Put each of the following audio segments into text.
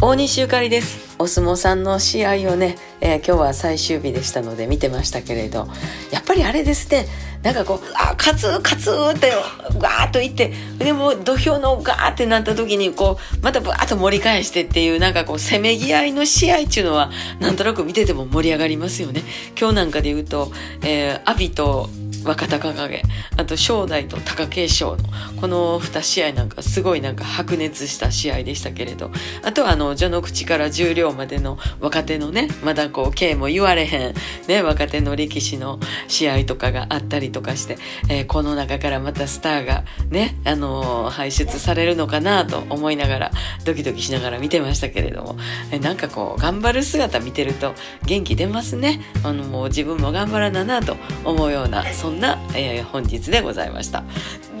大西ゆかりです。お相撲さんの試合をね、えー、今日は最終日でしたので見てましたけれどやっぱりあれですねなんかこうあ勝つ勝つってガーッと言ってでも土俵のガーってなった時にこうまたバーッと盛り返してっていうなんかこうせめぎ合いの試合っていうのはなんとなく見てても盛り上がりますよね。今日なんかで言うと、えー、阿炎と若隆景。あと正代と貴景勝のこの2試合なんかすごいなんか白熱した試合でしたけれど。あとはあの序の口から十両までの若手のねまだこう刑も言われへん、ね、若手の力士の試合とかがあったりとかして、えー、この中からまたスターがね、あのー、輩出されるのかなと思いながらドキドキしながら見てましたけれども、えー、なんかこう頑張る姿見てると元気出ますね。あのもう自分も頑張らななと思うようなそんな、えー、本日でございました。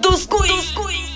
どすこい